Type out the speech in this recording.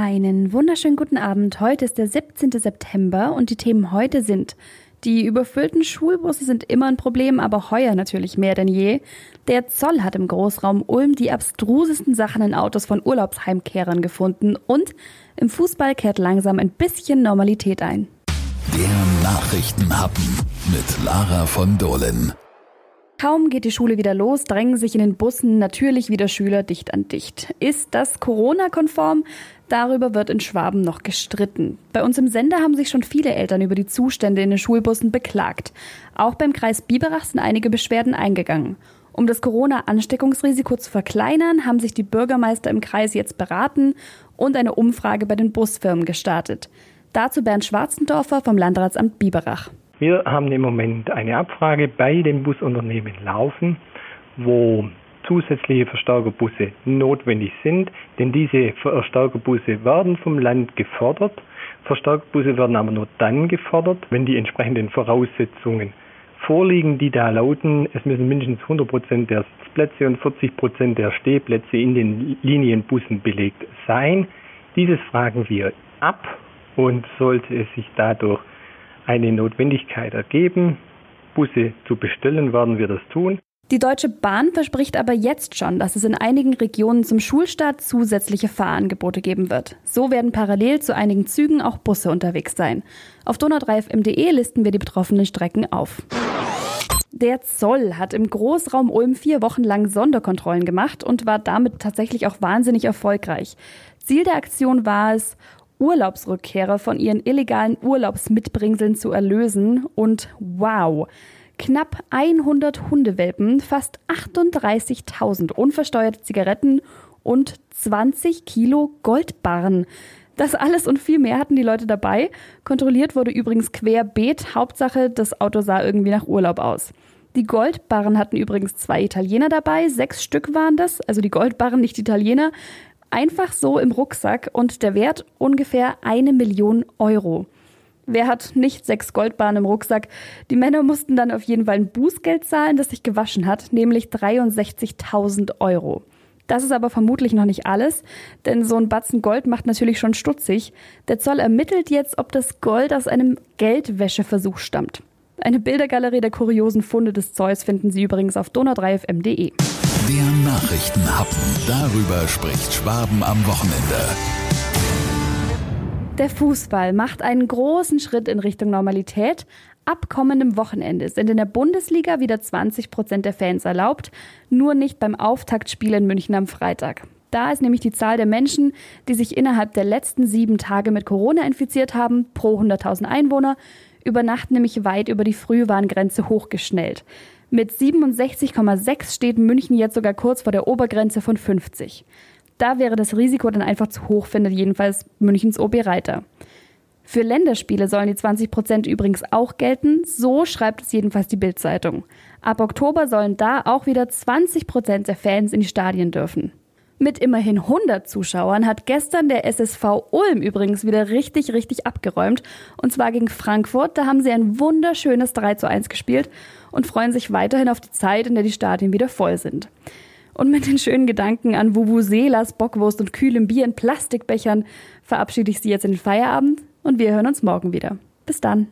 Einen wunderschönen guten Abend. Heute ist der 17. September und die Themen heute sind die überfüllten Schulbusse sind immer ein Problem, aber heuer natürlich mehr denn je. Der Zoll hat im Großraum Ulm die abstrusesten Sachen in Autos von Urlaubsheimkehrern gefunden und im Fußball kehrt langsam ein bisschen Normalität ein. Der Nachrichtenhappen mit Lara von Dohlen. Kaum geht die Schule wieder los, drängen sich in den Bussen natürlich wieder Schüler dicht an dicht. Ist das Corona-konform? Darüber wird in Schwaben noch gestritten. Bei uns im Sender haben sich schon viele Eltern über die Zustände in den Schulbussen beklagt. Auch beim Kreis Biberach sind einige Beschwerden eingegangen. Um das Corona-Ansteckungsrisiko zu verkleinern, haben sich die Bürgermeister im Kreis jetzt beraten und eine Umfrage bei den Busfirmen gestartet. Dazu Bernd Schwarzendorfer vom Landratsamt Biberach. Wir haben im Moment eine Abfrage bei den Busunternehmen laufen, wo zusätzliche Verstärkerbusse notwendig sind, denn diese Verstärkerbusse werden vom Land gefordert. Verstärkerbusse werden aber nur dann gefordert, wenn die entsprechenden Voraussetzungen vorliegen, die da lauten, es müssen mindestens 100 Prozent der Sitzplätze und 40 Prozent der Stehplätze in den Linienbussen belegt sein. Dieses fragen wir ab und sollte es sich dadurch eine Notwendigkeit ergeben, Busse zu bestellen, werden wir das tun. Die Deutsche Bahn verspricht aber jetzt schon, dass es in einigen Regionen zum Schulstart zusätzliche Fahrangebote geben wird. So werden parallel zu einigen Zügen auch Busse unterwegs sein. Auf donau3fm.de listen wir die betroffenen Strecken auf. Der Zoll hat im Großraum Ulm vier Wochen lang Sonderkontrollen gemacht und war damit tatsächlich auch wahnsinnig erfolgreich. Ziel der Aktion war es, Urlaubsrückkehrer von ihren illegalen Urlaubsmitbringseln zu erlösen. Und wow, knapp 100 Hundewelpen, fast 38.000 unversteuerte Zigaretten und 20 Kilo Goldbarren. Das alles und viel mehr hatten die Leute dabei. Kontrolliert wurde übrigens querbeet. Hauptsache, das Auto sah irgendwie nach Urlaub aus. Die Goldbarren hatten übrigens zwei Italiener dabei, sechs Stück waren das, also die Goldbarren, nicht die Italiener einfach so im Rucksack und der Wert ungefähr eine Million Euro. Wer hat nicht sechs Goldbahnen im Rucksack? Die Männer mussten dann auf jeden Fall ein Bußgeld zahlen, das sich gewaschen hat, nämlich 63.000 Euro. Das ist aber vermutlich noch nicht alles, denn so ein Batzen Gold macht natürlich schon stutzig. Der Zoll ermittelt jetzt, ob das Gold aus einem Geldwäscheversuch stammt. Eine Bildergalerie der kuriosen Funde des Zolls finden Sie übrigens auf donau3fm.de. Der Nachrichtenhappen. Darüber spricht Schwaben am Wochenende. Der Fußball macht einen großen Schritt in Richtung Normalität. Ab kommendem Wochenende sind in der Bundesliga wieder 20 Prozent der Fans erlaubt, nur nicht beim Auftaktspiel in München am Freitag. Da ist nämlich die Zahl der Menschen, die sich innerhalb der letzten sieben Tage mit Corona infiziert haben, pro 100.000 Einwohner, über Nacht nämlich weit über die Frühwarngrenze hochgeschnellt. Mit 67,6 steht München jetzt sogar kurz vor der Obergrenze von 50. Da wäre das Risiko dann einfach zu hoch, findet jedenfalls Münchens OB Reiter. Für Länderspiele sollen die 20 Prozent übrigens auch gelten. So schreibt es jedenfalls die Bildzeitung. Ab Oktober sollen da auch wieder 20 Prozent der Fans in die Stadien dürfen. Mit immerhin 100 Zuschauern hat gestern der SSV Ulm übrigens wieder richtig, richtig abgeräumt. Und zwar gegen Frankfurt. Da haben sie ein wunderschönes 3 zu 1 gespielt und freuen sich weiterhin auf die Zeit, in der die Stadien wieder voll sind. Und mit den schönen Gedanken an Vuvuzelas, Bockwurst und kühlem Bier in Plastikbechern verabschiede ich Sie jetzt in den Feierabend und wir hören uns morgen wieder. Bis dann.